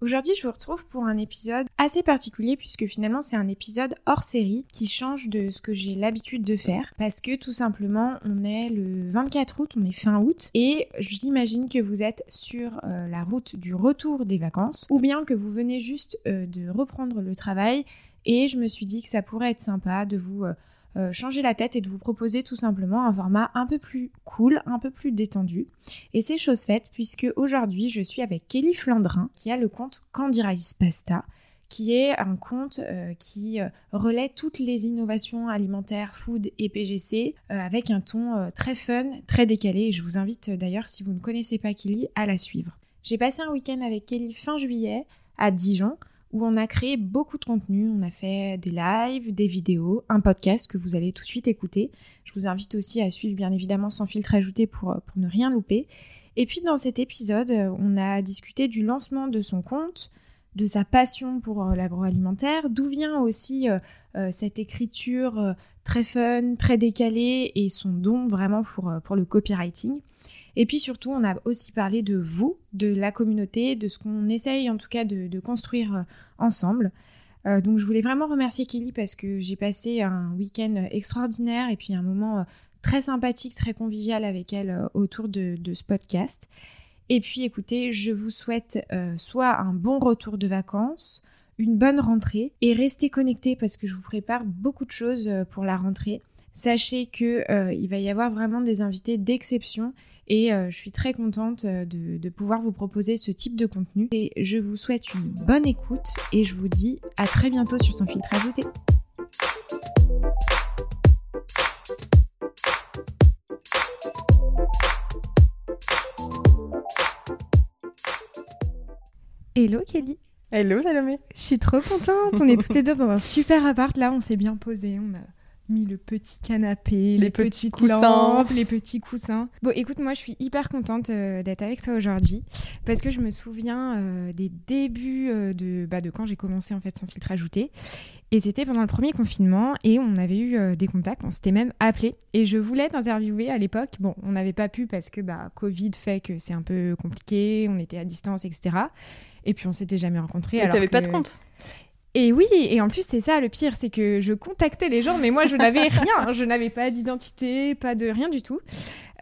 Aujourd'hui, je vous retrouve pour un épisode assez particulier puisque finalement c'est un épisode hors série qui change de ce que j'ai l'habitude de faire parce que tout simplement on est le 24 août, on est fin août et j'imagine que vous êtes sur euh, la route du retour des vacances ou bien que vous venez juste euh, de reprendre le travail et je me suis dit que ça pourrait être sympa de vous euh, euh, changer la tête et de vous proposer tout simplement un format un peu plus cool, un peu plus détendu. Et c'est chose faite puisque aujourd'hui je suis avec Kelly Flandrin qui a le compte Candy Rice Pasta qui est un compte euh, qui euh, relaie toutes les innovations alimentaires, food et PGC avec un ton très fun, très décalé. Et je vous invite d'ailleurs, si vous ne connaissez pas Kelly, à la suivre. J'ai passé un week-end avec Kelly fin juillet à Dijon où on a créé beaucoup de contenu. On a fait des lives, des vidéos, un podcast que vous allez tout de suite écouter. Je vous invite aussi à suivre bien évidemment sans filtre ajouté pour, pour ne rien louper. Et puis dans cet épisode, on a discuté du lancement de son compte, de sa passion pour euh, l'agroalimentaire, d'où vient aussi euh, euh, cette écriture très fun, très décalée et son don vraiment pour, pour le copywriting. Et puis surtout, on a aussi parlé de vous, de la communauté, de ce qu'on essaye en tout cas de, construire euh, ensemble. Euh, donc je voulais vraiment remercier Kelly parce que j'ai passé un week-end extraordinaire et puis un moment euh, très sympathique, très convivial avec elle autour de, ce podcast. Et puis écoutez, je vous souhaite soit un bon retour de vacances, une bonne rentrée et restez connectés parce que je vous prépare beaucoup de choses pour la rentrée. Sachez que il va y avoir vraiment des invités d'exception et euh, je suis très contente euh, de, pouvoir vous proposer ce type de contenu. Et je vous souhaite une bonne écoute et je vous dis à très bientôt sur Sans filtre ajouté. Hello Kelly. Hello Salomé. Je suis trop contente, on est toutes les deux dans un super appart, là on s'est bien posé, on a mis le petit canapé, les, petites coussins. lampes, les petits coussins. Bon, écoute, moi, je suis hyper contente euh, d'être avec toi aujourd'hui parce que je me souviens euh, des débuts euh, de, bah, de quand j'ai commencé en fait sans filtre ajouté. Et c'était pendant le premier confinement et on avait eu des contacts, on s'était même appelé et je voulais t'interviewer à l'époque. Bon, on n'avait pas pu parce que bah, Covid fait que c'est un peu compliqué, on était à distance, etc. Et puis on s'était jamais rencontrés. Et t'avais pas de compte et oui, et en plus c'est ça le pire, c'est que je contactais les gens, mais moi je n'avais rien, je n'avais pas d'identité, pas de rien du tout.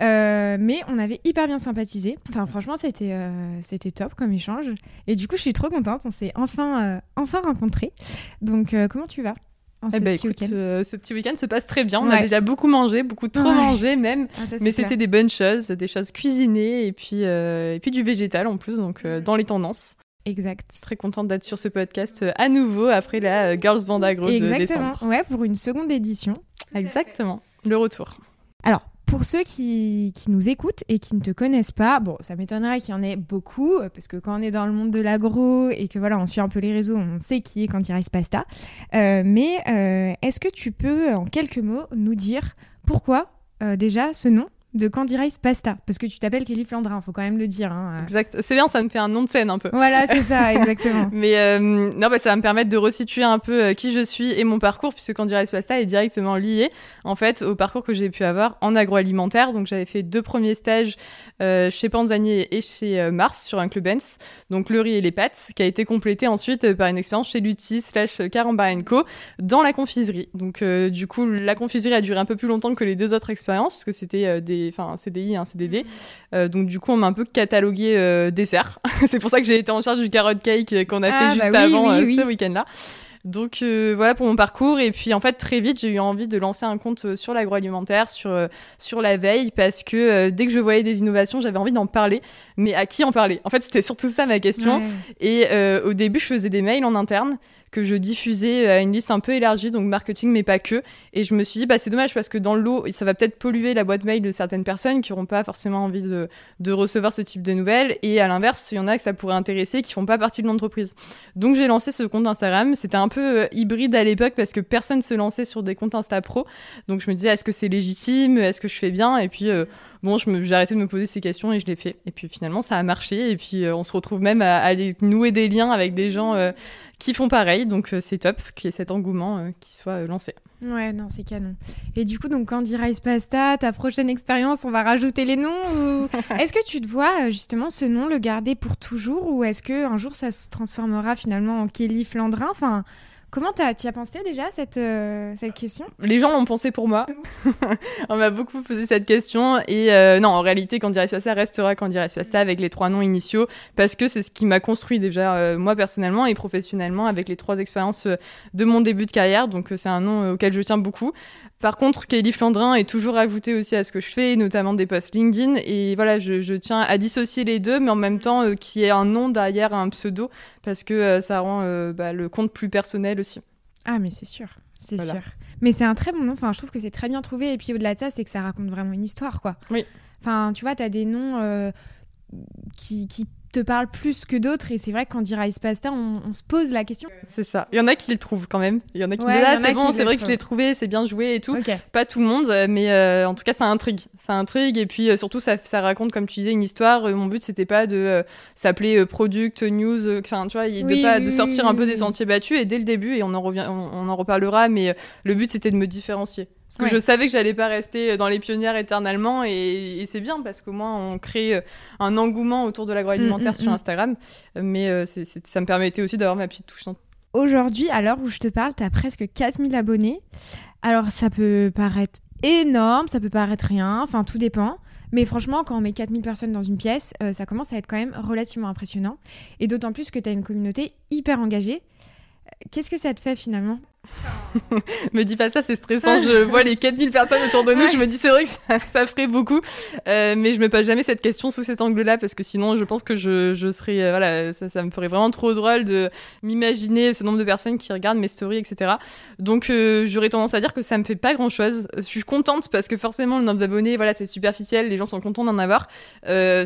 Euh, mais on avait hyper bien sympathisé. Enfin franchement c'était euh, c'était top comme échange. Et du coup je suis trop contente, on s'est enfin euh, enfin rencontrés. Donc comment tu vas en ce, eh ben, petit écoute, ce petit week-end se passe très bien. On a déjà beaucoup mangé, beaucoup trop mangé même. Ah, mais c'était des bonnes choses, des choses cuisinées et puis, et puis du végétal en plus, donc dans les tendances. Exact. Très contente d'être sur ce podcast euh, à nouveau après la euh, Girls Band Agro Exactement. de décembre. Ouais, pour une seconde édition. Exactement. Le retour. Alors, pour ceux qui, qui, nous écoutent et qui ne te connaissent pas, bon, ça m'étonnerait qu'il y en ait beaucoup, euh, parce que quand on est dans le monde de l'agro et que voilà, on suit un peu les réseaux, on sait qui est quand il reste pasta. mais est-ce que tu peux, en quelques mots, nous dire pourquoi déjà ce nom? De Candy Rice Pasta, parce que tu t'appelles Kelly Flandrin, faut quand même le dire. Hein. Exact, c'est bien, ça me fait un nom de scène un peu. Voilà, c'est ça, exactement. Mais euh, non, bah, ça va me permettre de resituer un peu euh, qui je suis et mon parcours, puisque Candy Rice Pasta est directement lié en fait au parcours que j'ai pu avoir en agroalimentaire. Donc j'avais fait deux premiers stages euh, chez Panzani et chez Mars sur un club Benz, donc le riz et les pâtes, qui a été complété ensuite par une expérience chez Lutti slash Caramba Co dans la confiserie. Donc du coup, la confiserie a duré un peu plus longtemps que les deux autres expériences, parce que c'était des enfin un CDI, un CDD. Mhm. Euh, donc du coup, on m'a un peu catalogué euh, dessert. c'est pour ça que j'ai été en charge du carrot cake euh, qu'on a fait ah, juste bah avant ce week-end-là. Donc voilà pour mon parcours. Et puis en fait, très vite, j'ai eu envie de lancer un compte sur l'agroalimentaire, sur, sur la veille, parce que dès que je voyais des innovations, j'avais envie d'en parler. Mais à qui en parler? En fait, c'était surtout ça ma question. Et au début, je faisais des mails en interne que je diffusais à une liste un peu élargie, donc marketing, mais pas que. Et je me suis dit, bah, c'est dommage parce que dans l'eau, ça va peut-être polluer la boîte mail de certaines personnes qui n'auront pas forcément envie de, de, recevoir ce type de nouvelles. Et à l'inverse, il y en a que ça pourrait intéresser qui font pas partie de l'entreprise. Donc j'ai lancé ce compte Instagram. C'était un peu euh, hybride à l'époque parce que personne se lançait sur des comptes Insta Pro. Donc je me disais, est-ce que c'est légitime? Est-ce que je fais bien? Et puis, euh, bon, j'ai arrêté de me poser ces questions et je l'ai fait. Et puis finalement, ça a marché. Et puis euh, on se retrouve même à, aller nouer des liens avec des gens qui font pareil. Donc c'est top qu'il y ait cet engouement qui soit lancé. Ouais, non, c'est canon. Et du coup, donc, Candy Rice Pasta, ta prochaine expérience, on va rajouter les noms ou... Est-ce que tu te vois justement ce nom le garder pour toujours ou est-ce que un jour ça se transformera finalement en Kelly Flandrin? Enfin, Comment tu as pensé déjà cette, euh, cette question? Les gens l'ont pensé pour moi. on m'a beaucoup posé cette question. Et euh, non, en réalité, quand dirait ça restera quand dirait ça avec les trois noms initiaux parce que c'est ce qui m'a construit déjà euh, moi personnellement et professionnellement avec les trois expériences de mon début de carrière. Donc c'est un nom auquel je tiens beaucoup. Par contre, Kelly Flandrin est toujours ajoutée aussi à ce que je fais, notamment des posts LinkedIn. Et voilà, je, tiens à dissocier les deux, mais en même temps euh, qu'il y ait un nom derrière un pseudo, parce que euh, ça rend euh, bah, le compte plus personnel aussi. Ah, mais c'est sûr, c'est sûr. Mais c'est un très bon nom, enfin, je trouve que c'est très bien trouvé. Et puis au-delà de ça, c'est que ça raconte vraiment une histoire, quoi. Oui. Enfin, tu vois, tu as des noms qui, qui te parle plus que d'autres. Et c'est vrai que quand on Rice Pasta, on, se pose la question. C'est ça. Il y en a qui les trouvent quand même. Il y en a qui disent ah, c'est bon, c'est vrai que je l'ai trouvé, c'est bien joué et tout. Pas tout le monde, mais euh, en tout cas, ça intrigue. Ça intrigue. Et puis euh, surtout, ça, ça, raconte, comme tu disais, une histoire. Euh, mon but, c'était pas de s'appeler Product News, enfin, tu vois, de, pas, de sortir un peu des sentiers battus. Et dès le début, et on en, revient, on en reparlera, mais le but, c'était de me différencier. Parce que je savais que j'allais pas rester dans les pionnières éternellement et, c'est bien parce qu'au moins on crée euh, un engouement autour de l'agroalimentaire mm, mm, sur mm. Instagram. Mais euh, ça me permettait aussi d'avoir ma petite touche. Aujourd'hui, à l'heure où je te parle, tu as presque 4000 abonnés. Alors ça peut paraître énorme, ça peut paraître rien, enfin tout dépend. Mais franchement, quand on met 4000 personnes dans une pièce, euh, ça commence à être quand même relativement impressionnant. Et d'autant plus que tu as une communauté hyper engagée. Qu'est-ce que ça te fait finalement? Me dis pas ça, c'est stressant. Je vois les 4000 personnes autour de nous, je me dis c'est vrai que ça, ferait beaucoup. Euh, mais je me pose jamais cette question sous cet angle-là parce que sinon je pense que je, je serais. Euh, voilà, ça, me ferait vraiment trop drôle de m'imaginer ce nombre de personnes qui regardent mes stories, etc. Donc euh, j'aurais tendance à dire que ça me fait pas grand-chose. Je suis contente parce que forcément le nombre d'abonnés, voilà, c'est superficiel, les gens sont contents d'en avoir.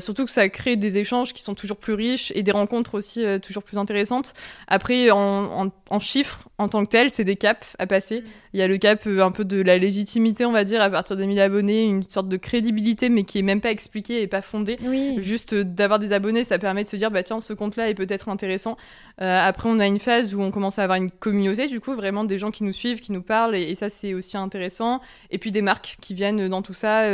surtout que ça crée des échanges qui sont toujours plus riches et des rencontres aussi toujours plus intéressantes. Après, en, en, en chiffres, en tant que tel, c'est des caps à passer. Il y a le cap euh, un peu de la légitimité, on va dire, à partir de 1000 abonnés, une sorte de crédibilité, mais qui est même pas expliquée et pas fondée. Juste euh, d'avoir des abonnés, ça permet de se dire, bah tiens, ce compte-là est peut-être intéressant. Euh, après, on a une phase où on commence à avoir une communauté, du coup, vraiment des gens qui nous suivent, qui nous parlent, et, ça, c'est aussi intéressant. Et puis des marques qui viennent dans tout ça,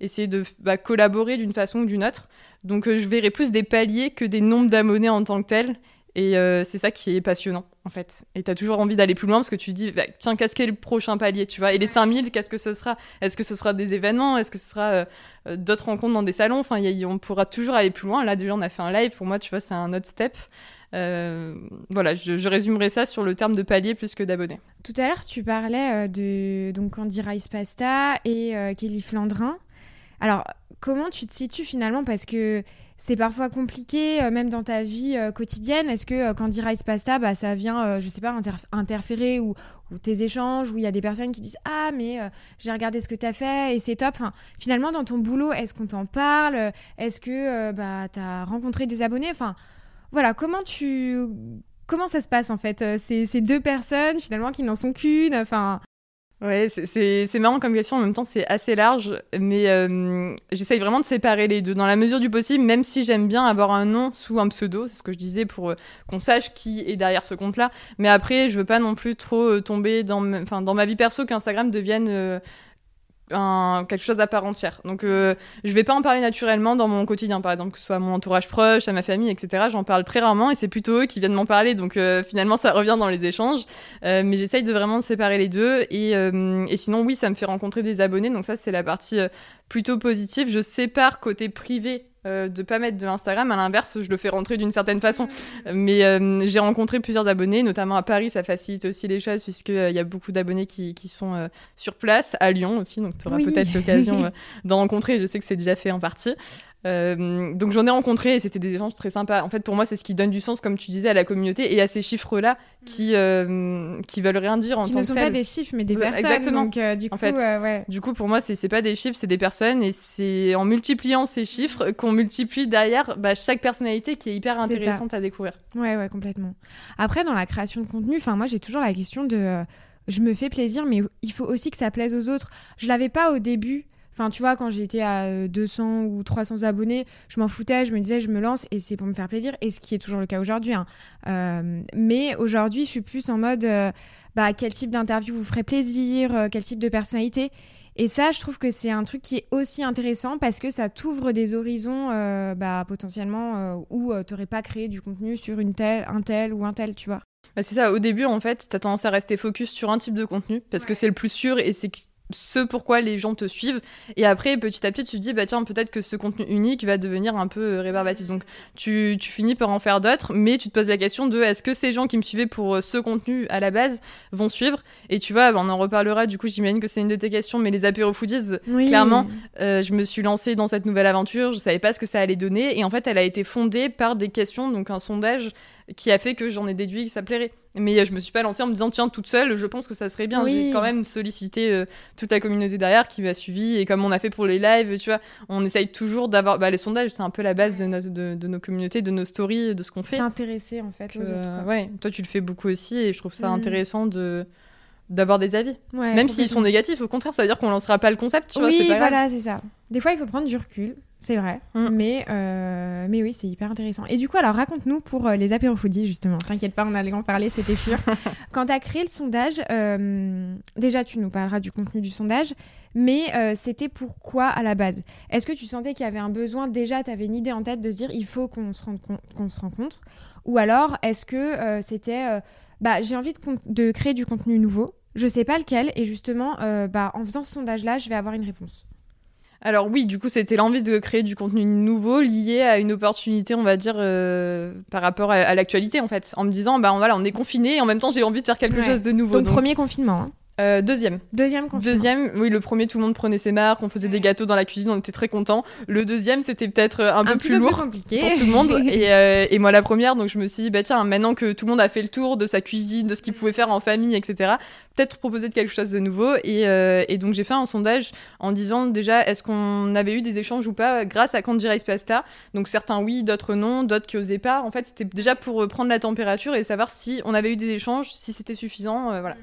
essayer de bah, collaborer d'une façon ou d'une autre. Donc, je verrai plus des paliers que des nombres d'abonnés en tant que tels. Et euh, c'est ça qui est passionnant, en fait. Et tu as toujours envie d'aller plus loin parce que tu te dis, bah, tiens, qu'est-ce qu'est le prochain palier, tu vois? Et les 5000, qu'est-ce que ce sera? Est-ce que ce sera des événements? Est-ce que ce sera euh, euh, d'autres rencontres dans des salons? Enfin, on pourra toujours aller plus loin. Là, déjà, on a fait un live. Pour moi, tu vois, c'est un autre step. voilà, je, je, résumerai ça sur le terme de palier plus que d'abonnés. Tout à l'heure, tu parlais de donc Andy Rice Pasta et Kelly Flandrin. Alors, comment tu te situes finalement? Parce que c'est parfois compliqué, euh, même dans ta vie euh, quotidienne. Est-ce que euh, quand dit Rice Pasta, bah, ça vient, je sais pas, interférer ou, tes échanges, où il y a des personnes qui disent Ah, mais j'ai regardé ce que tu as fait et c'est top. Enfin, finalement, dans ton boulot, est-ce qu'on t'en parle? Est-ce que bah, tu as rencontré des abonnés? Enfin, voilà, comment tu. Comment ça se passe en fait? Ces, ces deux personnes finalement qui n'en sont qu'une Enfin, Ouais, c'est marrant comme question, en même temps c'est assez large, mais euh, j'essaye vraiment de séparer les deux dans la mesure du possible, même si j'aime bien avoir un nom sous un pseudo, c'est ce que je disais pour euh, qu'on sache qui est derrière ce compte-là. Mais après, je veux pas non plus trop euh, tomber dans, dans ma vie perso qu'Instagram devienne quelque chose à part entière. Donc euh, je vais pas en parler naturellement dans mon quotidien, par exemple, que ce soit à mon entourage proche, à ma famille, etc. J'en parle très rarement et c'est plutôt eux qui viennent m'en parler. Donc euh, finalement, ça revient dans les échanges. Euh, mais j'essaye de vraiment séparer les deux. Et, et, sinon, oui, ça me fait rencontrer des abonnés. Donc ça, c'est la partie plutôt positive. Je sépare côté privé euh, de pas mettre de Instagram. À l'inverse, je le fais rentrer d'une certaine façon. Mais euh, j'ai rencontré plusieurs abonnés, notamment à Paris, ça facilite aussi les choses puisqu'il il y a beaucoup d'abonnés qui, qui, sont euh, sur place, à Lyon aussi, donc tu auras peut-être l'occasion d'en rencontrer. Je sais que c'est déjà fait en partie. Euh, donc j'en ai rencontré et c'était des échanges très sympas. En fait, pour moi, c'est ce qui donne du sens, comme tu disais, à la communauté et à ces chiffres-là qui mm. euh, qui veulent rien dire en qui tant ne sont pas des chiffres, mais des personnes. Exactement. Donc, euh, du coup, en fait, ouais. du coup, pour moi, c'est pas des chiffres, c'est des personnes et c'est en multipliant ces chiffres qu'on multiplie derrière bah, chaque personnalité qui est hyper intéressante à découvrir. Ouais, ouais, complètement. Après, dans la création de contenu, enfin, moi, j'ai toujours la question de je me fais plaisir, mais il faut aussi que ça plaise aux autres. Je l'avais pas au début Enfin, tu vois, quand j'étais à 200 ou 300 abonnés, je m'en foutais, je me disais, je me lance et c'est pour me faire plaisir, et ce qui est toujours le cas aujourd'hui. Hein. mais aujourd'hui, je suis plus en mode, bah, quel type d'interview vous ferait plaisir, quel type de personnalité. Et ça, je trouve que c'est un truc qui est aussi intéressant parce que ça t'ouvre des horizons euh, bah, potentiellement euh, où euh, tu n'aurais pas créé du contenu sur une telle, un tel ou un tel, tu vois. Bah c'est ça, au début en fait, tu as tendance à rester focus sur un type de contenu parce que c'est le plus sûr et c'est ce pourquoi les gens te suivent. Et après, petit à petit, tu te dis, bah tiens, peut-être que ce contenu unique va devenir un peu euh, rébarbatif. Donc, tu, tu, finis par en faire d'autres, mais tu te poses la question de est-ce que ces gens qui me suivaient pour euh, ce contenu à la base vont suivre? Et tu vois, bah, on en reparlera, du coup, j'imagine que c'est une de tes questions, mais les apéro foodies, clairement, euh, je me suis lancée dans cette nouvelle aventure, je savais pas ce que ça allait donner, et en fait, elle a été fondée par des questions, donc un sondage qui a fait que j'en ai déduit que ça plairait. Mais je me suis pas lancée en me disant tiens toute seule, je pense que ça serait bien. J'ai quand même sollicité euh, toute la communauté derrière qui m'a suivi et comme on a fait pour les lives, tu vois, on essaye toujours d'avoir bah, les sondages, c'est un peu la base de, de, nos communautés, de nos stories, de ce qu'on fait. S'intéresser en fait aux autres. Ouais, toi tu le fais beaucoup aussi et je trouve ça mm. intéressant de d'avoir des avis. Même s'ils sont négatifs, au contraire, ça veut dire qu'on lancera pas le concept, tu oui, vois. voilà, c'est ça. Des fois, il faut prendre du recul c'est vrai. Mm. Mais, euh, mais oui, c'est hyper intéressant. Et du coup, alors raconte-nous pour euh, les apérofoodies, justement. T'inquiète pas, on allait en parler, c'était sûr. Quand tu as créé le sondage, euh, déjà, tu nous parleras du contenu du sondage, mais c'était pourquoi à la base? Est-ce que tu sentais qu'il y avait un besoin Déjà, tu avais une idée en tête de se dire il faut qu'on se, qu'on se rencontre? Ou alors, est-ce que c'était bah, j'ai envie de, de, créer du contenu nouveau, je sais pas lequel, et justement, bah, en faisant ce sondage-là, je vais avoir une réponse alors oui, du coup, c'était l'envie de créer du contenu nouveau lié à une opportunité, on va dire, euh, par rapport à, l'actualité, en fait. En me disant, bah voilà, on est confiné et en même temps, j'ai envie de faire quelque chose de nouveau. Donc, premier confinement. Hein. Euh, deuxième. Deuxième confinement. Deuxième, oui, le premier, tout le monde prenait ses marques, on faisait des gâteaux dans la cuisine, on était très contents. Le deuxième, c'était peut-être euh, un, peu plus lourd compliqué. pour tout le monde. et, et, moi, la première, donc je me suis dit, bah tiens, maintenant que tout le monde a fait le tour de sa cuisine, de ce qu'il pouvait faire en famille, etc., peut-être proposer de quelque chose de nouveau. Et, euh, et donc j'ai fait un sondage en disant déjà est-ce qu'on avait eu des échanges ou pas grâce à Candy Rice Pasta? Donc certains oui, d'autres non, d'autres qui osaient pas. En fait, c'était déjà pour euh, prendre la température et savoir si on avait eu des échanges, si c'était suffisant. Euh, voilà.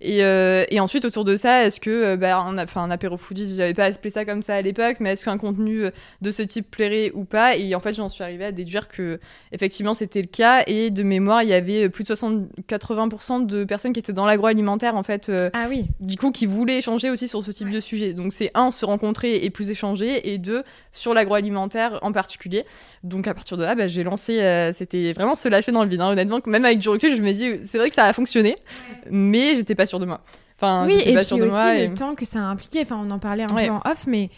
Et, et, ensuite, autour de ça, est-ce que, bah, on a fait un apéro foodies, j'avais pas appelé ça comme ça à l'époque, mais est-ce qu'un contenu de ce type plairait ou pas? Et en fait, j'en suis arrivée à déduire que, effectivement, c'était le cas. Et de mémoire, il y avait plus de 60-80% de personnes qui étaient dans l'agroalimentaire en fait. Euh, ah oui. Du coup, qui voulaient échanger aussi sur ce type de sujet. Donc c'est un se rencontrer et plus échanger et deux sur l'agroalimentaire en particulier. Donc à partir de là, bah, j'ai lancé. Euh, c'était vraiment se lâcher dans le vide. Hein, honnêtement, même avec du recul, je me dis c'est vrai que ça a fonctionné, mais j'étais pas sûre de moi. Enfin, oui, et puis aussi le temps que ça a impliqué. Enfin, on en parlait un peu en off, mais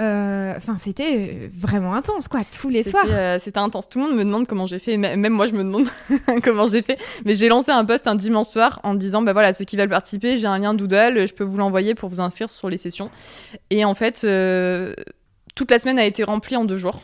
euh, enfin, c'était vraiment intense, quoi, tous les soirs. Euh, c'était intense. Tout le monde me demande comment j'ai fait. Même moi, je me demande comment j'ai fait. Mais j'ai lancé un post un dimanche soir en disant, bah voilà, ceux qui veulent participer, j'ai un lien Doodle, je peux vous l'envoyer pour vous inscrire sur les sessions. Et en fait, euh, toute la semaine a été remplie en deux jours.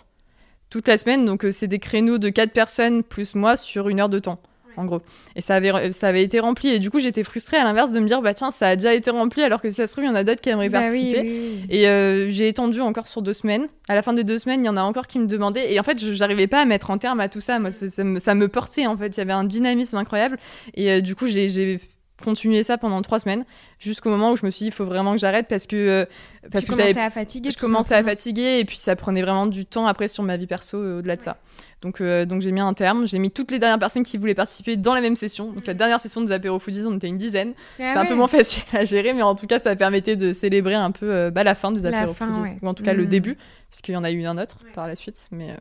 Toute la semaine, donc c'est des créneaux de quatre personnes plus moi sur une heure de temps en gros. Et ça avait, ça avait été rempli. Et du coup, j'étais frustrée à l'inverse de me dire, bah tiens, ça a déjà été rempli, alors que ça se trouve, il y en a d'autres qui aimeraient bah participer. Et euh, j'ai étendu encore sur deux semaines. À la fin des deux semaines, il y en a encore qui me demandaient. Et en fait, je n'arrivais pas à mettre un terme à tout ça. Moi, ça, me, ça me, portait, en fait. Il y avait un dynamisme incroyable. Et euh, du coup, j'ai continué ça pendant trois semaines jusqu'au moment où je me suis dit il faut vraiment que j'arrête parce que euh, parce tu que commençais à fatiguer je commençais à fatiguer et puis ça prenait vraiment du temps après sur ma vie perso au-delà de ça donc, euh, donc j'ai mis un terme. J'ai mis toutes les dernières personnes qui voulaient participer dans la même session. Donc la dernière session des apéro foodies, on était une dizaine. Ah c'est un peu moins facile à gérer, mais en tout cas, ça permettait de célébrer un peu euh, bah, la fin des apéro foodies. Ou en tout cas le mm. début, puisqu'il y en a eu un autre par la suite. Mais euh,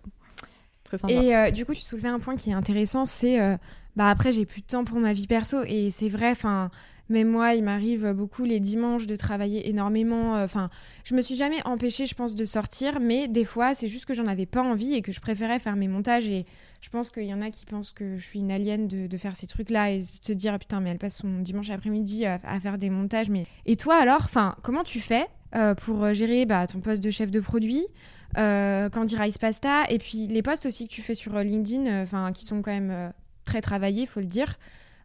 Et du coup, tu soulevais un point qui est intéressant, c'est bah après j'ai plus de temps pour ma vie perso et c'est vrai, enfin mais moi, il m'arrive beaucoup les dimanches de travailler énormément. Euh, enfin, je me suis jamais empêchée, je pense, de sortir, mais des fois, c'est juste que j'en avais pas envie et que je préférais faire mes montages. Et je pense qu'il y en a qui pensent que je suis une alien de, faire ces trucs-là et se dire putain, mais elle passe son dimanche après-midi à, faire des montages. Et toi alors, enfin, comment tu fais euh, pour gérer bah, ton poste de chef de produit? Euh, Candy Rice Pasta et puis les posts aussi que tu fais sur LinkedIn, enfin qui sont quand même très travaillés, faut le dire.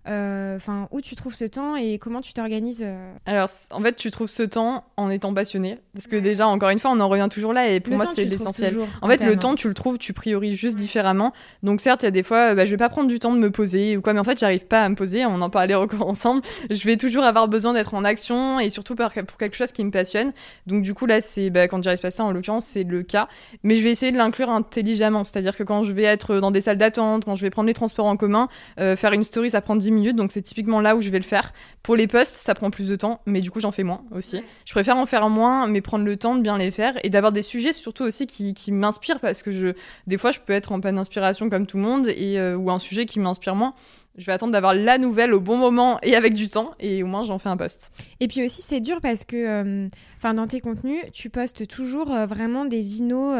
Euh, enfin, où tu trouves ce temps et comment tu t'organises euh Alors, en fait, tu trouves ce temps en étant passionné. Parce que déjà, encore une fois, on en revient toujours là et pour moi, c'est l'essentiel. En fait, le temps, tu le trouves, tu priorises juste différemment. Donc, certes, il y a des fois, bah, je vais pas prendre du temps de me poser ou quoi, mais en fait, j'arrive pas à me poser. On en parlait encore ensemble. Je vais toujours avoir besoin d'être en action et surtout pour quelque chose qui me passionne. Donc, du coup, là, c'est bah, quand j'arrive pas ça, en l'occurrence, c'est le cas. Mais je vais essayer de l'inclure intelligemment. C'est-à-dire que quand je vais être dans des salles d'attente, quand je vais prendre les transports en commun, euh, faire une story, ça prend 10 minutes. Donc, c'est typiquement là où je vais le faire. Pour les posts, ça prend plus de temps, mais du coup, j'en fais moins aussi. Je préfère en faire moins, mais prendre le temps de bien les faire et d'avoir des sujets surtout aussi qui, qui m'inspirent parce que je, des fois, je peux être en panne d'inspiration comme tout le monde et, euh, ou un sujet qui m'inspire moins je vais attendre d'avoir la nouvelle au bon moment et avec du temps et au moins j'en fais un post. Et puis aussi c'est dur parce que euh, dans tes contenus, tu postes toujours euh, vraiment des inos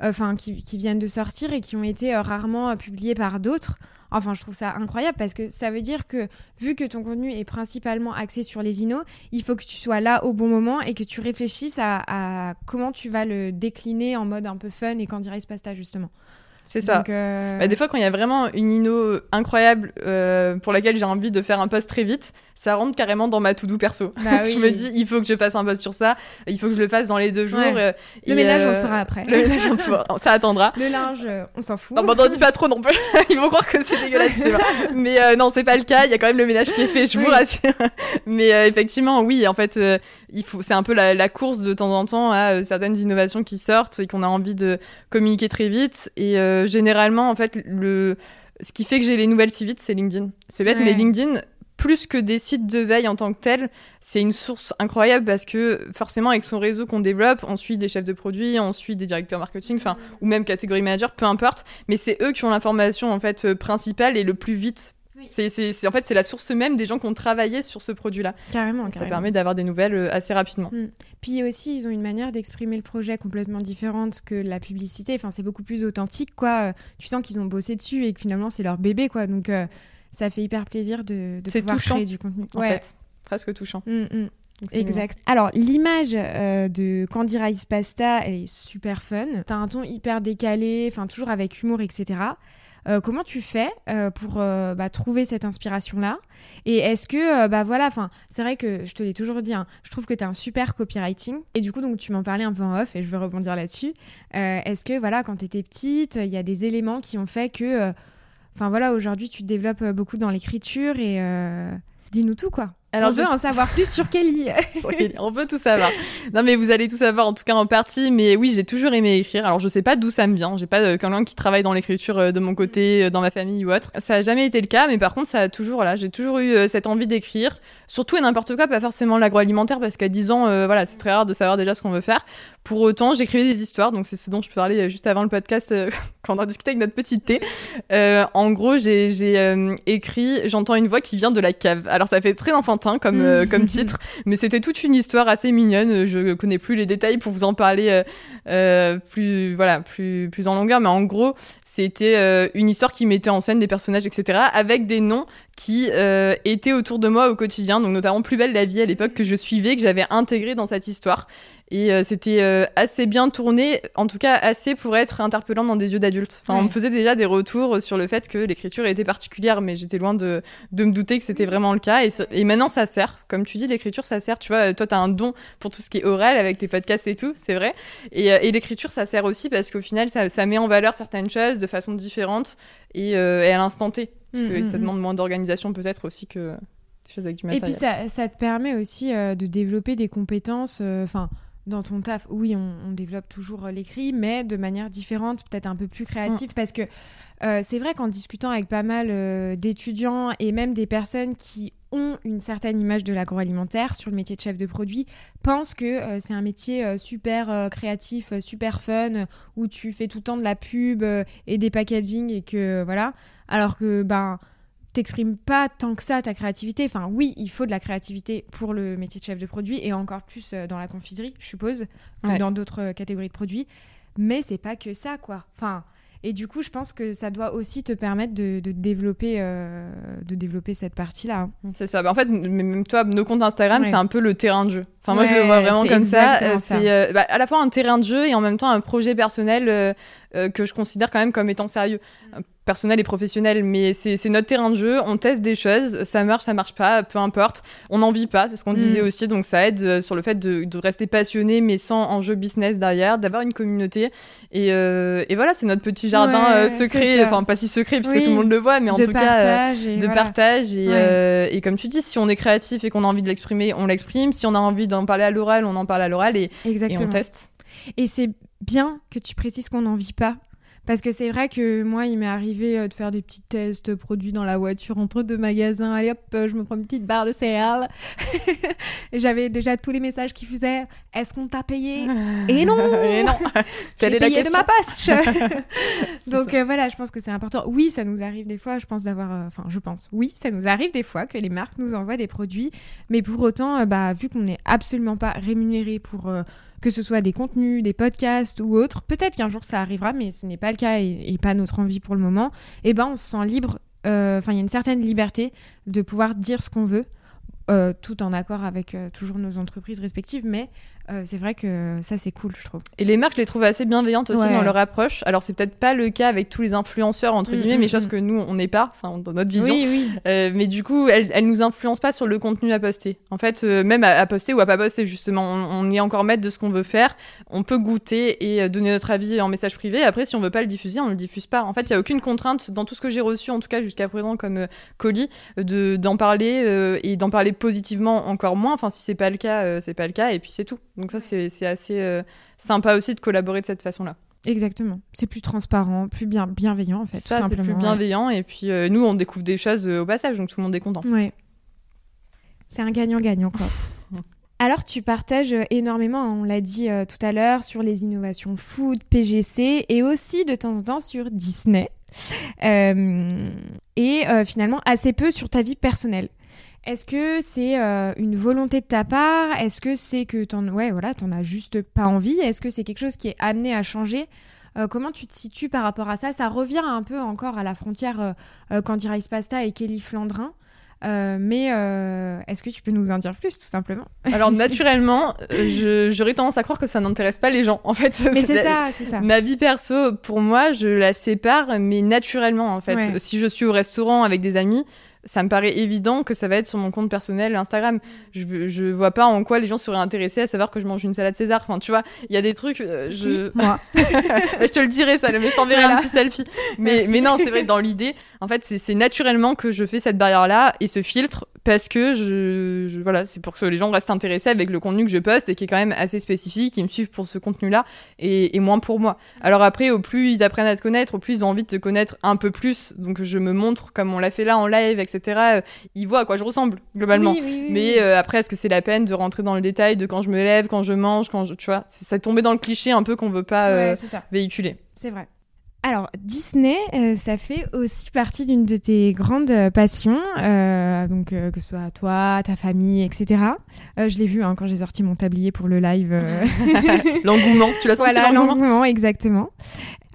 enfin qui, viennent de sortir et qui ont été rarement publiés par d'autres. Enfin, je trouve ça incroyable parce que ça veut dire que vu que ton contenu est principalement axé sur les inos, il faut que tu sois là au bon moment et que tu réfléchisses à, comment tu vas le décliner en mode un peu fun et quand dirait Pasta justement. C'est ça. Euh, bah, des fois, quand il y a vraiment une ino incroyable euh, pour laquelle j'ai envie de faire un post très vite, ça rentre carrément dans ma to-do perso. Bah je me dis, il faut que je fasse un post sur ça, il faut que je le fasse dans les deux jours. Euh, le ménage, on le fera après. Le ménage, on fera. ça attendra. Le linge, on s'en fout. Non, bon, n'en dis pas trop non plus. Ils vont croire que c'est dégueulasse, je sais pas. Mais non, c'est pas le cas. Il y a quand même le ménage qui est fait, je vous rassure. Mais effectivement, oui, en fait, il faut. C'est un peu la, la, course de temps en temps à certaines innovations qui sortent et qu'on a envie de communiquer très vite. Et généralement, en fait, le... ce qui fait que j'ai les nouvelles si vite, c'est LinkedIn. C'est bête, mais LinkedIn, plus que des sites de veille en tant que tel, c'est une source incroyable parce que forcément avec son réseau qu'on développe, on suit des chefs de produits, on suit des directeurs marketing, enfin ou même catégorie manager, peu importe, mais c'est eux qui ont l'information en fait principale et le plus vite c'est, en fait, c'est la source même des gens qui ont travaillé sur ce produit-là. Carrément, Ça permet d'avoir des nouvelles euh, assez rapidement. Mm. Puis aussi, ils ont une manière d'exprimer le projet complètement différente que la publicité. Enfin, c'est beaucoup plus authentique, quoi. Tu sens qu'ils ont bossé dessus et que finalement, c'est leur bébé, quoi. Donc, euh, ça fait hyper plaisir de, de pouvoir créer du contenu. En ouais. fait. Presque touchant. Mm, mm. Exact. Alors, l'image euh, de Candy Rice Pasta, elle est super fun. T'as un ton hyper décalé, enfin, toujours avec humour, etc. Euh, comment tu fais euh, pour euh, bah, trouver cette inspiration-là? Et est-ce que, bah voilà, enfin, c'est vrai que je te l'ai toujours dit, hein, je trouve que tu as un super copywriting. Et du coup, donc, tu m'en parlais un peu en off et je veux rebondir là-dessus. est-ce que, voilà, quand tu étais petite, il y a des éléments qui ont fait que, enfin, voilà, aujourd'hui, tu te développes beaucoup dans l'écriture et dis-nous tout, quoi. Alors, on veut en savoir plus sur Kelly. on veut tout savoir. Non, mais vous allez tout savoir, en tout cas en partie. Mais oui, j'ai toujours aimé écrire. Alors, je sais pas d'où ça me vient. J'ai pas euh, quelqu'un qui travaille dans l'écriture euh, de mon côté, euh, dans ma famille ou autre. Ça a jamais été le cas, mais par contre, ça a toujours, voilà, j'ai toujours eu cette envie d'écrire. Surtout et n'importe quoi, pas forcément l'agroalimentaire, parce qu'à 10 ans, voilà, c'est très rare de savoir déjà ce qu'on veut faire. Pour autant, j'écrivais des histoires, donc c'est ce dont je peux parler juste avant le podcast, quand on a discuté avec notre petite thé. en gros, j'ai écrit J'entends une voix qui vient de la cave. Alors, ça fait très enfantin comme, comme titre, mais c'était toute une histoire assez mignonne. Je connais plus les détails pour vous en parler euh, euh, plus, voilà, plus, plus en longueur, mais en gros, c'était euh, une histoire qui mettait en scène des personnages, etc., avec des noms qui étaient autour de moi au quotidien, donc notamment Plus belle la vie à l'époque que je suivais, que j'avais intégré dans cette histoire. Et euh, c'était euh, assez bien tourné, en tout cas assez pour être interpellant dans des yeux d'adultes. Enfin, on me faisait déjà des retours sur le fait que l'écriture était particulière, mais j'étais loin de, de, me douter que c'était vraiment le cas. Et, et, maintenant, ça sert. Comme tu dis, l'écriture, ça sert. Tu vois, toi, tu as un don pour tout ce qui est oral avec tes podcasts et tout, c'est vrai. Et, euh, et l'écriture, ça sert aussi parce qu'au final, ça, ça, met en valeur certaines choses de façon différente et, et à l'instant T. Parce que mm, ça mm, demande mm. moins d'organisation peut-être aussi que des choses avec du matériel. Et puis, ça, ça te permet aussi de développer des compétences. Enfin dans ton taf, oui, on, développe toujours euh, l'écrit, mais de manière différente, peut-être un peu plus créative, mm. parce que euh, c'est vrai qu'en discutant avec pas mal euh, d'étudiants et même des personnes qui ont une certaine image de l'agroalimentaire sur le métier de chef de produit, pensent que c'est un métier super créatif, super fun, où tu fais tout le temps de la pub et des packaging et que voilà, alors que ben t'exprimes pas tant que ça ta créativité. Enfin, oui, il faut de la créativité pour le métier de chef de produit et encore plus euh, dans la confiserie, je suppose, ou dans d'autres euh, catégories de produits. Mais c'est pas que ça, quoi. Enfin, et du coup, je pense que ça doit aussi te permettre de, développer, euh, de développer cette partie-là. Hein. C'est ça. Bah, en fait, même toi, nos comptes Instagram, c'est un peu le terrain de jeu. Enfin, moi, je le vois vraiment comme ça. C'est bah, à la fois un terrain de jeu et en même temps un projet personnel que je considère quand même comme étant sérieux personnel et professionnel, mais c'est notre terrain de jeu. On teste des choses, ça marche, ça marche pas, peu importe. On n'en vit pas, c'est ce qu'on disait mm. aussi, donc ça aide euh, sur le fait de, de, rester passionné, mais sans enjeu business derrière, d'avoir une communauté. Et, euh, et voilà, c'est notre petit jardin euh, secret, enfin pas si secret puisque tout le monde le voit, mais en tout cas de partage. Et, et, comme tu dis, si on est créatif et qu'on a envie de l'exprimer, on l'exprime. Si on a envie d'en parler à l'oral, on en parle à l'oral et, et on teste. Et c'est bien que tu précises qu'on n'en vit pas parce que c'est vrai que moi, il m'est arrivé euh, de faire des petits tests produits dans la voiture entre deux magasins. Allez hop, euh, je me prends une petite barre de céréales. et j'avais déjà tous les messages qui faisaient Est-ce qu'on t'a payé? Et non Et non J'ai payé de ma poche Donc euh, voilà, je pense que c'est important. Oui, ça nous arrive des fois, je pense d'avoir. Enfin, je pense, oui, ça nous arrive des fois que les marques nous envoient des produits. Mais pour autant, bah, vu qu'on n'est absolument pas rémunéré pour que ce soit des contenus, des podcasts ou autres. Peut-être qu'un jour ça arrivera, mais ce n'est pas le cas et, pas notre envie pour le moment. Et eh ben on se sent libre. Euh, enfin, il y a une certaine liberté de pouvoir dire ce qu'on veut, euh, tout en accord avec euh, toujours nos entreprises respectives, mais euh, c'est vrai que ça c'est cool je trouve. Et les marques je les trouve assez bienveillantes aussi dans leur approche. Alors c'est peut-être pas le cas avec tous les influenceurs entre mm, guillemets, mm, mais mm. chose que nous on n'est pas, enfin dans notre vision. Oui, oui. Euh, mais du coup elles, elles nous influencent pas sur le contenu à poster. En fait euh, même à, poster ou à pas poster justement, on, est encore maître de ce qu'on veut faire. On peut goûter et donner notre avis en message privé. Après si on veut pas le diffuser, on le diffuse pas. En fait il y a aucune contrainte dans tout ce que j'ai reçu en tout cas jusqu'à présent comme colis de d'en parler et d'en parler positivement encore moins. Enfin si c'est pas le cas c'est pas le cas et puis c'est tout. Donc ça c'est assez euh, sympa aussi de collaborer de cette façon-là. Exactement. C'est plus transparent, plus bien, bienveillant en fait. Ça, c'est plus bienveillant. Et puis euh, nous, on découvre des choses euh, au passage, donc tout le monde est content. Ouais. C'est un gagnant-gagnant quoi. Alors tu partages énormément, on l'a dit tout à l'heure, sur les innovations food, PGC et aussi de temps en temps sur Disney. et finalement assez peu sur ta vie personnelle. Est-ce que c'est euh, une volonté de ta part? Est-ce que c'est que t'en ouais, voilà, en as juste pas envie? Est-ce que c'est quelque chose qui est amené à changer? Euh, Comment tu te situes par rapport à ça? Ça revient un peu encore à la frontière euh, Candy Rice Pasta et Kelly Flandrin. mais est-ce que tu peux nous en dire plus, tout simplement? Alors, naturellement, j'aurais tendance à croire que ça n'intéresse pas les gens, en fait. Mais c'est ça, c'est ça. Ma vie perso, pour moi, je la sépare, mais naturellement, en fait. Si je suis au restaurant avec des amis, ça me paraît évident que ça va être sur mon compte personnel Instagram. Je, je vois pas en quoi les gens seraient intéressés à savoir que je mange une salade César. Enfin, tu vois, il y a des trucs. Euh, je... moi. je te le dirai, ça, mais je t'enverrai un petit selfie. Mais, mais non, c'est vrai, dans l'idée, en fait, c'est naturellement que je fais cette barrière-là et ce filtre parce que je, voilà, c'est pour que les gens restent intéressés avec le contenu que je poste et qui est quand même assez spécifique, ils me suivent pour ce contenu-là et, et, moins pour moi. Alors après, au plus ils apprennent à te connaître, au plus ils ont envie de te connaître un peu plus. Donc je me montre comme on l'a fait là en live, etc. Euh, ils voient à quoi je ressemble globalement. Mais euh, après, est-ce que c'est la peine de rentrer dans le détail de quand je me lève, quand je mange, quand je, tu vois, c'est tombé dans le cliché un peu qu'on veut pas euh, véhiculer. C'est vrai. Alors, Disney, euh, ça fait aussi partie d'une de tes grandes euh, passions, euh, donc que ce soit toi, ta famille, etc. je l'ai vu hein, quand j'ai sorti mon tablier pour le live. l'engouement, tu l'as senti Voilà, l'engouement, exactement.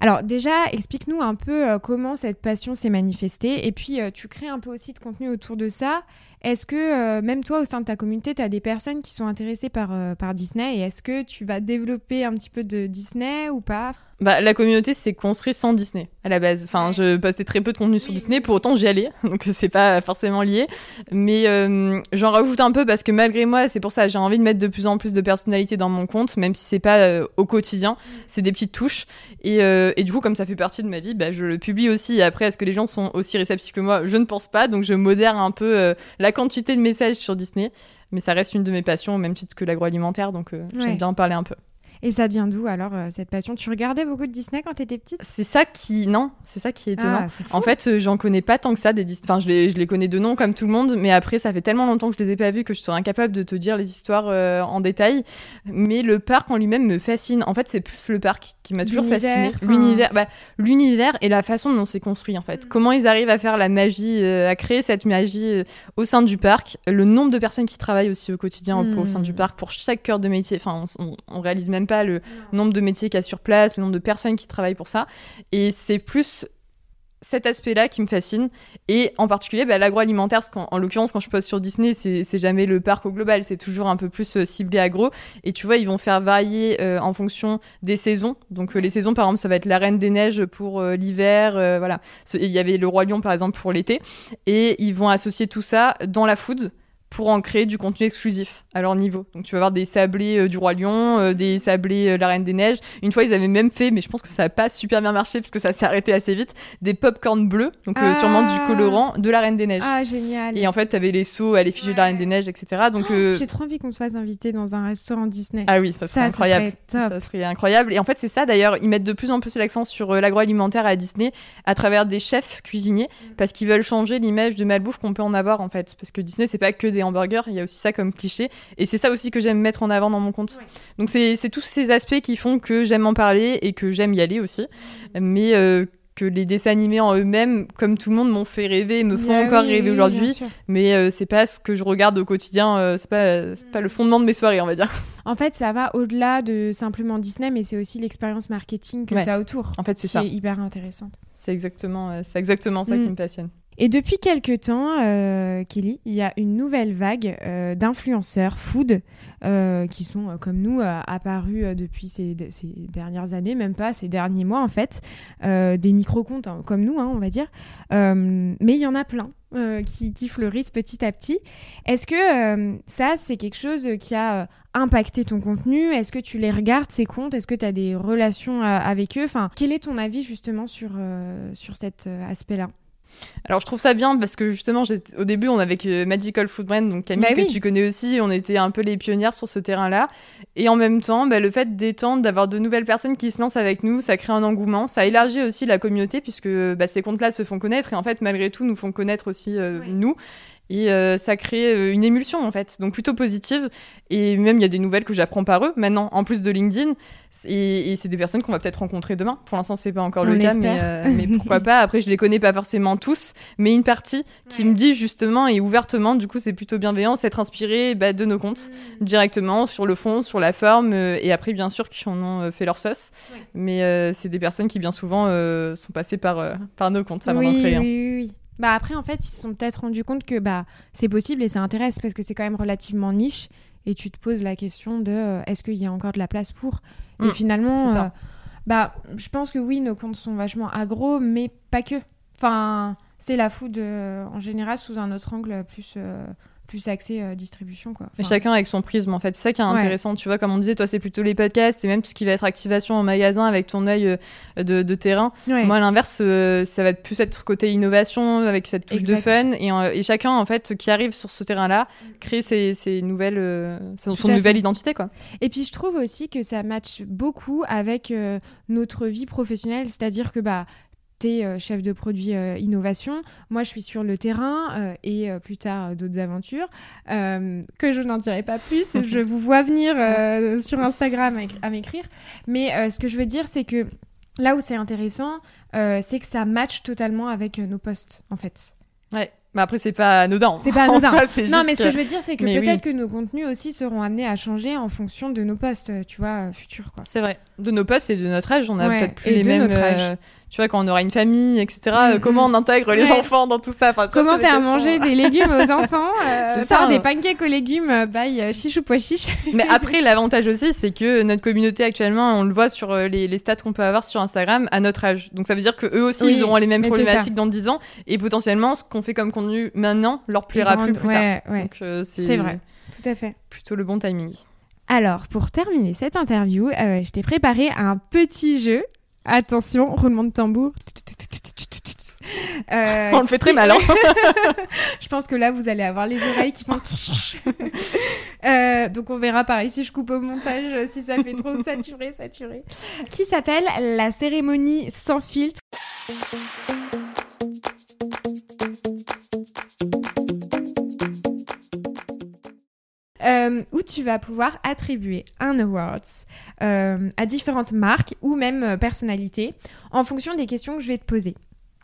Alors déjà, explique-nous un peu comment cette passion s'est manifestée, et puis tu crées un peu aussi de contenu autour de ça. Est-ce que même toi, au sein de ta communauté, tu as des personnes qui sont intéressées par, par Disney, et est-ce que tu vas développer un petit peu de Disney ou pas? Bah, la communauté s'est construite sans Disney à la base. Enfin, je postais très peu de contenu sur Disney, pour autant j'y allais, donc c'est pas forcément lié. Mais euh, j'en rajoute un peu parce que malgré moi, c'est pour ça j'ai envie de mettre de plus en plus de personnalité dans mon compte, même si c'est pas euh, au quotidien, mm. c'est des petites touches. Et, euh, et, du coup, comme ça fait partie de ma vie, bah, je le publie aussi. Après, est-ce que les gens sont aussi réceptifs que moi? Je ne pense pas, donc je modère un peu la quantité de messages sur Disney. Mais ça reste une de mes passions, au même titre que l'agroalimentaire, donc j'aime bien en parler un peu. Et ça vient d'où alors euh, cette passion? Tu regardais beaucoup de Disney quand tu étais petite? C'est ça qui non, c'est ça qui est étonnant. Ah, en fait, euh, j'en connais pas tant que ça des Disney. Enfin, je les, je les connais de nom comme tout le monde, mais après ça fait tellement longtemps que je les ai pas vus que je serais incapable de te dire les histoires euh, en détail. Mais le parc en lui-même me fascine. En fait, c'est plus le parc qui m'a toujours fasciné. L'univers, bah, l'univers et la façon dont c'est construit en fait. Mm. Comment ils arrivent à faire la magie, à créer cette magie au sein du parc. Le nombre de personnes qui travaillent aussi au quotidien au, sein du mm. parc pour chaque cœur de métier. Enfin, on, on réalise même pas le nombre de métiers qu'il y a sur place, le nombre de personnes qui travaillent pour ça. Et c'est plus cet aspect-là qui me fascine. Et en particulier, bah, l'agroalimentaire, en, en l'occurrence, quand je poste sur Disney, c'est jamais le parc au global, c'est toujours un peu plus euh, ciblé agro. Et tu vois, ils vont faire varier euh, en fonction des saisons. Donc, euh, les saisons, par exemple, ça va être la Reine des Neiges pour l'hiver. voilà. Il y avait le Roi Lion, par exemple, pour l'été. Et ils vont associer tout ça dans la food pour en créer du contenu exclusif à leur niveau. Donc tu vas avoir des sablés euh, du Roi Lion, euh, des sablés euh, la Reine des Neiges. Une fois, ils avaient même fait, mais je pense que ça n'a pas super bien marché parce que ça s'est arrêté assez vite, des pop-corn bleus, donc sûrement du ah. colorant de la Reine des Neiges. Ah, génial. Et en fait, tu avais les seaux à l'effigie de la Reine des Neiges, etc. Donc oh, J'ai trop envie qu'on se fasse inviter dans un restaurant Disney. Ah oui, ça serait incroyable. Ça serait incroyable. Et en fait, c'est ça d'ailleurs, ils mettent de plus en plus l'accent sur l'agroalimentaire à Disney à travers des chefs cuisiniers mm. parce qu'ils veulent changer l'image de malbouffe qu'on peut en avoir en fait. Parce que Disney, c'est pas que des hamburgers, il y a aussi ça comme cliché. Et c'est ça aussi que j'aime mettre en avant dans mon compte. Donc c'est tous ces aspects qui font que j'aime en parler et que j'aime y aller aussi. Mais euh, que les dessins animés en eux-mêmes, comme tout le monde, m'ont fait rêver et me font bah encore rêver aujourd'hui. Mais euh, c'est pas ce que je regarde au quotidien, euh, c'est pas, pas le fondement de mes soirées, on va dire. En fait, ça va au-delà de simplement Disney, mais c'est aussi l'expérience marketing que tu as autour. En fait, c'est ça. Qui est hyper intéressante. C'est exactement, c'est exactement ça qui mm. me passionne. Et depuis quelques temps, euh, Kelly, il y a une nouvelle vague euh, d'influenceurs food euh, qui sont, comme nous, apparus depuis ces, dernières années, même pas ces derniers mois en fait, des micro-comptes hein, comme nous, hein, on va dire. mais il y en a plein. Qui, qui, fleurissent petit à petit. Est-ce que ça, c'est quelque chose qui a impacté ton contenu? Est-ce que tu les regardes, ces comptes? Est-ce que tu as des relations avec eux? Enfin, Quel est ton avis justement sur, sur cet aspect-là? Alors je trouve ça bien parce que justement au début on avait que Magical Food Brand donc Camille bah que tu connais aussi on était un peu les pionnières sur ce terrain là et en même temps bah, le fait d'étendre d'avoir de nouvelles personnes qui se lancent avec nous ça crée un engouement ça élargit aussi la communauté puisque bah, ces comptes là se font connaître. Et en fait malgré tout nous font connaître aussi euh, nous et euh, ça crée euh, une émulsion en fait, donc plutôt positive. Et même il y a des nouvelles que j'apprends par eux maintenant, en plus de LinkedIn. Et, c'est des personnes qu'on va peut-être rencontrer demain. Pour l'instant, c'est pas encore le cas, euh, mais, pourquoi pas. Après, je les connais pas forcément tous, mais une partie qui me dit justement et ouvertement, du coup, c'est plutôt bienveillant, s'être inspiré bah, de nos comptes mm. directement sur le fond, sur la forme, et après, bien sûr, qui en ont fait leur sauce. Mais c'est des personnes qui bien souvent sont passées par, par nos comptes avant d'en créer. Oui, oui, bah après, en fait, ils se sont peut-être rendus compte que bah, c'est possible et ça intéresse parce que c'est quand même relativement niche et tu te poses la question de euh, est-ce qu'il y a encore de la place pour? Et mm, finalement, euh, bah, je pense que oui, nos comptes sont vachement agro, mais pas que. Enfin, c'est la food euh, en général sous un autre angle plus plus accès à distribution quoi. Mais chacun avec son prisme en fait, c'est ça qui est intéressant, tu vois comme on disait toi c'est plutôt les podcasts et même tout ce qui va être activation en magasin avec ton œil euh, de, terrain. Moi à l'inverse euh, ça va être plus être côté innovation avec cette touche de fun euh, et, chacun en fait qui arrive sur ce terrain-là crée ses, nouvelles son, nouvelle identité quoi. Et puis je trouve aussi que ça match beaucoup avec notre vie professionnelle, c'est-à-dire que bah euh, chef de produit euh, innovation. Moi, je suis sur le terrain euh, et plus tard d'autres aventures que je n'en dirai pas plus. je vous vois venir sur Instagram à m'écrire. Mais ce que je veux dire, c'est que là où c'est intéressant, c'est que ça match totalement avec nos posts, en fait. Ouais. Mais après, c'est pas anodin. C'est pas anodin. non, mais ce que je veux dire, c'est que peut-être que nos contenus aussi seront amenés à changer en fonction de nos postes, tu vois, futurs. C'est vrai. De nos postes et de notre âge, on a peut-être plus les mêmes. Notre âge tu vois, quand on aura une famille, etc., euh, mm, comment mm. on intègre les enfants dans tout ça? Comment faire manger des légumes aux enfants euh, Faire des pancakes aux légumes euh, by chiche ou pois chiche. Mais après, l'avantage aussi, c'est que notre communauté actuellement, on le voit sur les, les stats qu'on peut avoir sur Instagram à notre âge. Donc ça veut dire qu'eux aussi, ils auront les mêmes problématiques dans 10 ans. Et potentiellement, ce qu'on fait comme contenu maintenant leur plaira plus plus tard. Donc c'est vrai, tout à fait. Plutôt le bon timing. Alors, pour terminer cette interview, je t'ai préparé un petit jeu Attention, roulement de tambour. Euh, On le fait très mal. Hein je pense que là, vous allez avoir les oreilles qui font. euh, donc, on verra pareil si je coupe au montage, si ça fait trop saturé, saturé. Qui s'appelle la cérémonie sans filtre? Euh, où tu vas pouvoir attribuer un awards euh, à différentes marques ou même euh, personnalités en fonction des questions que je vais te poser.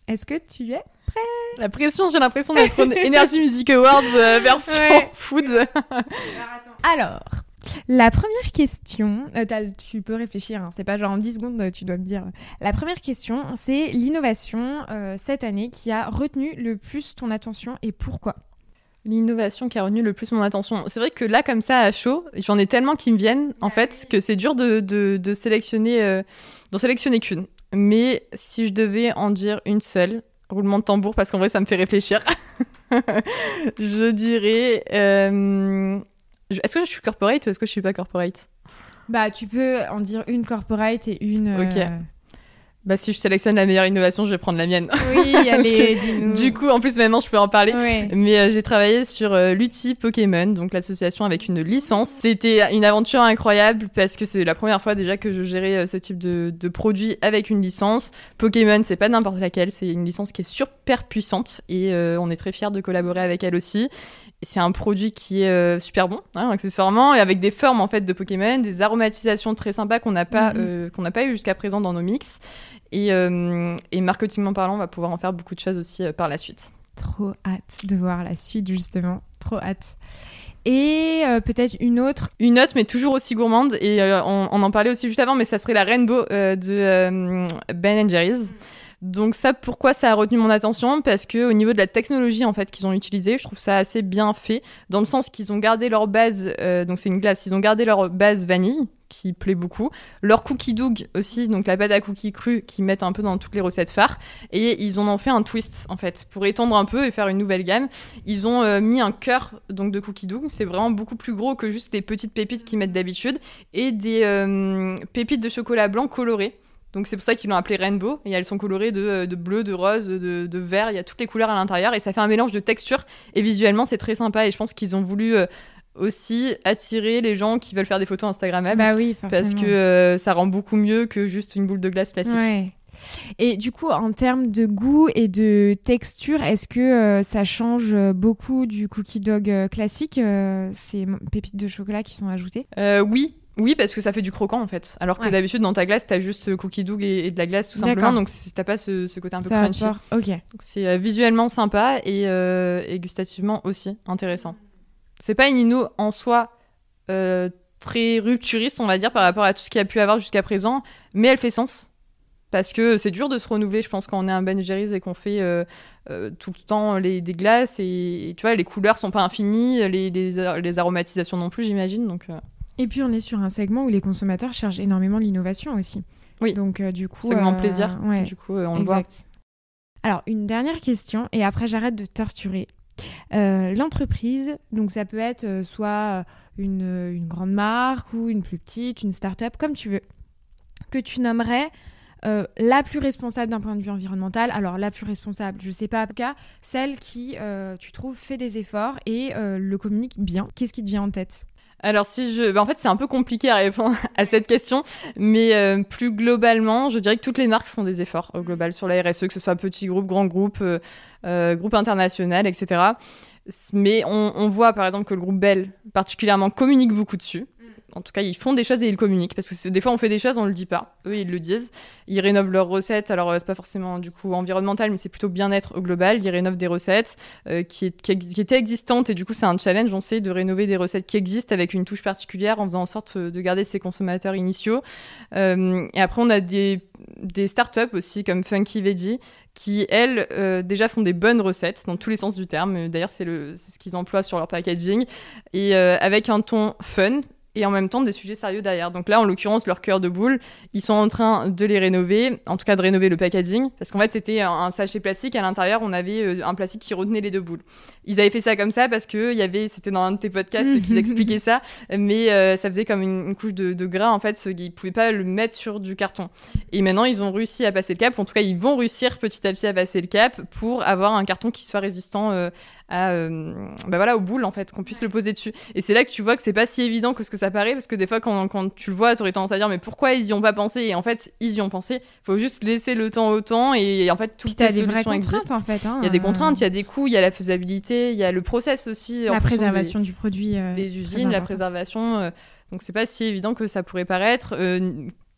Est-ce que tu es prêt La pression, j'ai l'impression d'être une Energy Music Awards version food. Alors, La première question, euh, tu peux réfléchir, hein, c'est pas genre en 10 secondes, tu dois me dire. La première question, c'est l'innovation euh, cette année qui a retenu le plus ton attention et pourquoi? L'innovation qui a retenu le plus mon attention. C'est vrai que là, comme ça, à chaud, j'en ai tellement qui me viennent, en fait, que c'est dur de, de, sélectionner, euh, d'en sélectionner qu'une. Mais si je devais en dire une seule, roulement de tambour, parce qu'en vrai, ça me fait réfléchir. je dirais. Euh, est-ce que je suis corporate ou est-ce que je suis pas corporate? Bah, tu peux en dire une corporate et une. Ok. Euh, bah, si je sélectionne la meilleure innovation, je vais prendre la mienne. Oui, allez, dis-nous. Du coup, en plus, maintenant, je peux en parler. Mais euh, j'ai travaillé sur euh, l'outil Pokémon, donc l'association avec une licence. C'était une aventure incroyable parce que c'est la première fois déjà que je gérais euh, ce type de, de, produit avec une licence. Pokémon, c'est pas n'importe laquelle, c'est une licence qui est super puissante et on est très fiers de collaborer avec elle aussi c'est un produit qui est euh, super bon, hein, accessoirement, et avec des formes en fait de Pokémon, des aromatisations très sympas qu'on n'a pas, mhm. euh, qu'on n'a pas eu jusqu'à présent dans nos mix. Et, euh, et, marketingment parlant, on va pouvoir en faire beaucoup de choses aussi par la suite. Trop hâte de voir la suite justement, trop hâte. Et peut-être une autre. Une autre, mais toujours aussi gourmande. Et on, en parlait aussi juste avant, mais ça serait la Rainbow de Ben Jerry's. Donc ça, pourquoi ça a retenu mon attention? Parce que au niveau de la technologie en fait qu'ils ont utilisée, je trouve ça assez bien fait, dans le sens qu'ils ont gardé leur base, euh, donc c'est une glace, ils ont gardé leur base vanille qui plaît beaucoup, leur cookie dough aussi, donc la pâte à cookies crue qu'ils mettent un peu dans toutes les recettes phares, et ils en ont fait un twist en fait. Pour étendre un peu et faire une nouvelle gamme. Ils ont euh, mis un cœur donc de cookie dough, c'est vraiment beaucoup plus gros que juste les petites pépites qu'ils mettent d'habitude, et des euh, pépites de chocolat blanc colorées. Donc c'est pour ça qu'ils l'ont appelé Rainbow. Et elles sont colorées de, euh, bleu, de rose, de, vert. Il y a toutes les couleurs à l'intérieur. Et ça fait un mélange de textures. Et visuellement, c'est très sympa. Et je pense qu'ils ont voulu euh, aussi attirer les gens qui veulent faire des photos Instagrammables. Bah oui, forcément. Parce que euh, ça rend beaucoup mieux que juste une boule de glace classique. Ouais. Et du coup, en termes de goût et de texture, est-ce que ça change beaucoup du cookie dog classique, ces pépites de chocolat qui sont ajoutées? Oui, oui, parce que ça fait du croquant en fait. Alors que d'habitude dans ta glace, t'as juste cookie dough et, de la glace tout simplement. Donc t'as pas ce, côté un peu crunchy. Ok. c'est euh, visuellement sympa euh, et, gustativement aussi intéressant. C'est pas une inno en soi euh, très rupturiste, on va dire, par rapport à tout ce qu'il y a pu avoir jusqu'à présent, mais elle fait sens. Parce que c'est dur de se renouveler, je pense, quand on est un Ben Jerry's et qu'on fait tout le temps les, des glaces. Et, tu vois, les couleurs sont pas infinies, les, les aromatisations non plus, j'imagine. Donc. Et puis on est sur un segment où les consommateurs cherchent énormément l'innovation aussi. Oui. Donc euh, du coup. Segment euh, plaisir. Ouais. Du coup, euh, on exact. le voit. Alors une dernière question et après j'arrête de torturer. L'entreprise, donc ça peut être soit une, une, grande marque ou une plus petite, une start-up, comme tu veux, que tu nommerais la plus responsable d'un point de vue environnemental. Alors la plus responsable, je sais pas, cas, celle qui, tu trouves, fait des efforts et le communique bien. Qu'est-ce qui te vient en tête? Alors si je, bah, en fait c'est un peu compliqué à répondre à cette question, mais euh, plus globalement, je dirais que toutes les marques font des efforts au global sur la RSE, que ce soit petit groupe, grand groupe, euh, euh, groupe international, etc. Mais on, on, voit par exemple que le groupe Bell particulièrement communique beaucoup dessus en tout cas, ils font des choses et ils communiquent. Parce que des fois, on fait des choses, on le dit pas. Eux, ils le disent. Ils rénovent leurs recettes. Alors, euh, c'est pas forcément du coup environnemental, mais c'est plutôt bien-être global. Ils rénovent des recettes euh, qui, qui, étaient existantes. Et du coup, c'est un challenge, on sait, de rénover des recettes qui existent avec une touche particulière en faisant en sorte euh, de garder ses consommateurs initiaux. et après, on a des, des startups aussi, comme Funky Veggie, qui, elles, déjà font des bonnes recettes dans tous les sens du terme. D'ailleurs, c'est ce qu'ils emploient sur leur packaging. Et avec un ton fun et en même temps des sujets sérieux derrière. Donc là, en l'occurrence, leur cœur de boule, ils sont en train de les rénover, en tout cas de rénover le packaging, parce qu'en fait, c'était un sachet plastique, à l'intérieur, on avait euh, un plastique qui retenait les deux boules. Ils avaient fait ça comme ça parce que y avait, c'était dans un de tes podcasts qu'ils expliquaient ça, mais euh, ça faisait comme une, couche de, gras, en fait, ils pouvaient pas le mettre sur du carton. Et maintenant, ils ont réussi à passer le cap, en tout cas, ils vont réussir petit à petit à passer le cap pour avoir un carton qui soit résistant euh, à, euh, bah voilà, aux boules en fait, qu'on puisse le poser dessus. Et c'est là que tu vois que c'est pas si évident que ce que ça paraît, parce que des fois quand, quand tu le vois, tu aurais tendance à dire mais pourquoi ils y ont pas pensé? Et en fait, ils y ont pensé. Faut juste laisser le temps au temps et, en fait toutes les solutions existent. En fait, hein, il y a des contraintes, il y a des coûts, il y a la faisabilité, il y a le process aussi. La préservation du produit. Euh, des usines, la préservation. Euh, donc c'est pas si évident que ça pourrait paraître.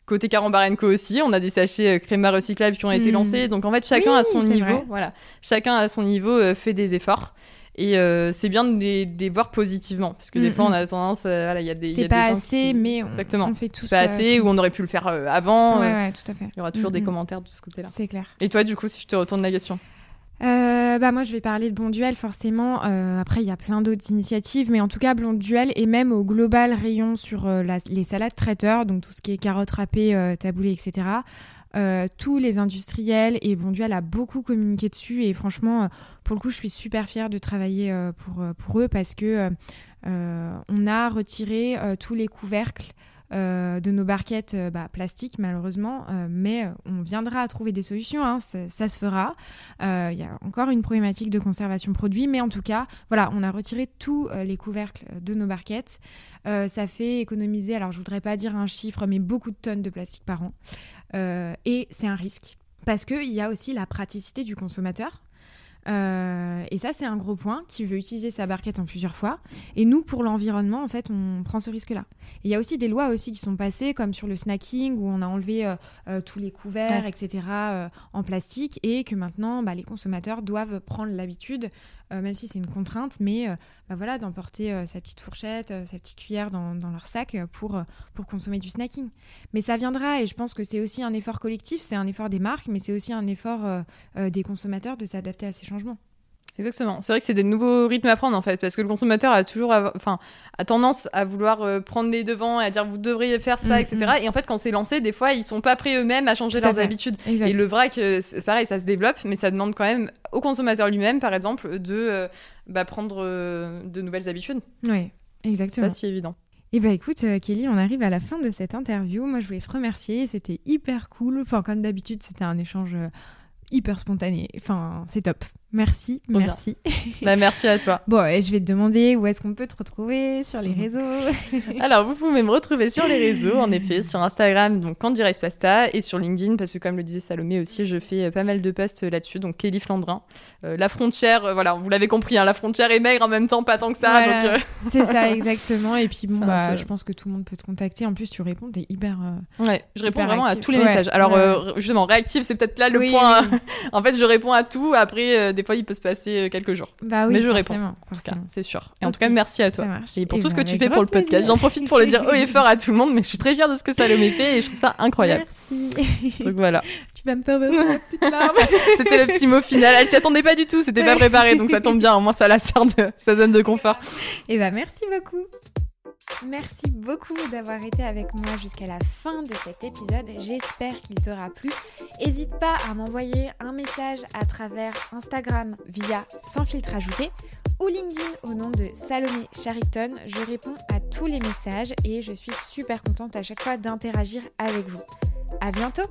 Côté Carambarenco aussi, on a des sachets créma recyclables qui ont été hmm. lancés. Donc en fait, chacun à son niveau, voilà, chacun à son niveau fait des efforts. Et euh, c'est bien de les, voir positivement, parce que des fois, on a tendance, euh, voilà, il y a des. C'est pas assez, mais on, Exactement. on fait tout ça. Pas assez, ou on aurait pu le faire avant. Ouais, ouais, tout à fait. Il y aura toujours des commentaires de ce côté-là. C'est clair. Et toi, du coup, si je te retourne la question euh, bah moi je vais parler de Bon Duel forcément. après il y a plein d'autres initiatives, mais en tout cas Bon Duel et même au global rayon sur les salades traiteurs, donc tout ce qui est carottes râpées, taboulé, etc. Euh, tous les industriels et Bonduel a beaucoup communiqué dessus et franchement, euh, pour le coup, je suis super fière de travailler euh, pour, pour eux parce que on a retiré tous les couvercles euh, de nos barquettes euh, bah, plastiques malheureusement, euh, mais on viendra à trouver des solutions, hein, ça, se fera. Il y a encore une problématique de conservation produit, mais en tout cas, voilà, on a retiré tous les couvercles de nos barquettes. ça fait économiser, alors je voudrais pas dire un chiffre, mais beaucoup de tonnes de plastique par an. et c'est un risque. Parce qu'il y a aussi la praticité du consommateur. Euh, et ça, c'est un gros point qui veut utiliser sa barquette en plusieurs fois. Et nous, pour l'environnement, en fait, on prend ce risque-là. Il y a aussi des lois aussi qui sont passées, comme sur le snacking, où on a enlevé euh, euh, tous les couverts, etc., en plastique, et que maintenant, bah, les consommateurs doivent prendre l'habitude même si c'est une contrainte, mais euh, bah voilà, d'emporter euh, sa petite fourchette, sa petite cuillère dans, leur sac pour, pour consommer du snacking. Mais ça viendra et je pense que c'est aussi un effort collectif, c'est un effort des marques, mais c'est aussi un effort des consommateurs de s'adapter à ces changements. Exactement. C'est vrai que c'est des nouveaux rythmes à prendre en fait, parce que le consommateur a toujours, enfin, a tendance à vouloir euh, prendre les devants et à dire vous devriez faire ça, etc. Mm, mm. Et en fait, quand c'est lancé, des fois, ils sont pas prêts eux-mêmes à changer leurs habitudes. Et le vrai que c'est pareil, ça se développe, mais ça demande quand même au consommateur lui-même, par exemple, de euh, bah, prendre euh, de nouvelles habitudes. Oui, exactement. C'est pas si évident. Eh bah écoute, Kelly, on arrive à la fin de cette interview. Moi, je voulais te remercier. C'était hyper cool. Enfin, comme d'habitude, c'était un échange hyper spontané. Enfin, c'est top. Merci, merci. Bah, merci à toi. Bon, et je vais te demander où est-ce qu'on peut te retrouver sur les mhm. réseaux. Alors, vous pouvez me retrouver sur les réseaux, en effet, sur Instagram, donc Candy Rice Pasta, et sur LinkedIn, parce que comme le disait Salomé aussi, je fais euh, pas mal de posts là-dessus, donc Kelly Flandrin. Euh, la frontière, euh, voilà, vous l'avez compris, hein, la frontière est maigre en même temps, pas tant que ça. C'est ça, exactement. Et puis, bon, bah, je pense que tout le monde peut te contacter. En plus, tu réponds, t'es hyper. ouais, je réponds vraiment à tous les messages. Alors, justement, réactive, c'est peut-être là le point. Hein. en fait, je réponds à tout. Après, des fois, il peut se passer euh, quelques jours. Bah oui, mais je réponds. C'est sûr. Et en tout cas, merci à toi. Et pour tout ce que tu fais pour le podcast. J'en profite pour le dire haut et fort à tout le monde, mais je suis très fière de ce que Salomé fait et je trouve ça incroyable. Merci. Donc voilà. Tu vas me faire petite larme. c'était le petit mot final. Elle s'y attendait pas du tout. C'était pas préparé, donc ça tombe bien. Au moins, ça la sort de sa zone de confort. Et bah, merci beaucoup. Merci beaucoup d'avoir été avec moi jusqu'à la fin de cet épisode. J'espère qu'il t'aura plu. N'hésite pas à m'envoyer un message à travers Instagram via sans filtre ajouté ou LinkedIn au nom de Salomé Chariton. Je réponds à tous les messages et je suis super contente à chaque fois d'interagir avec vous. À bientôt!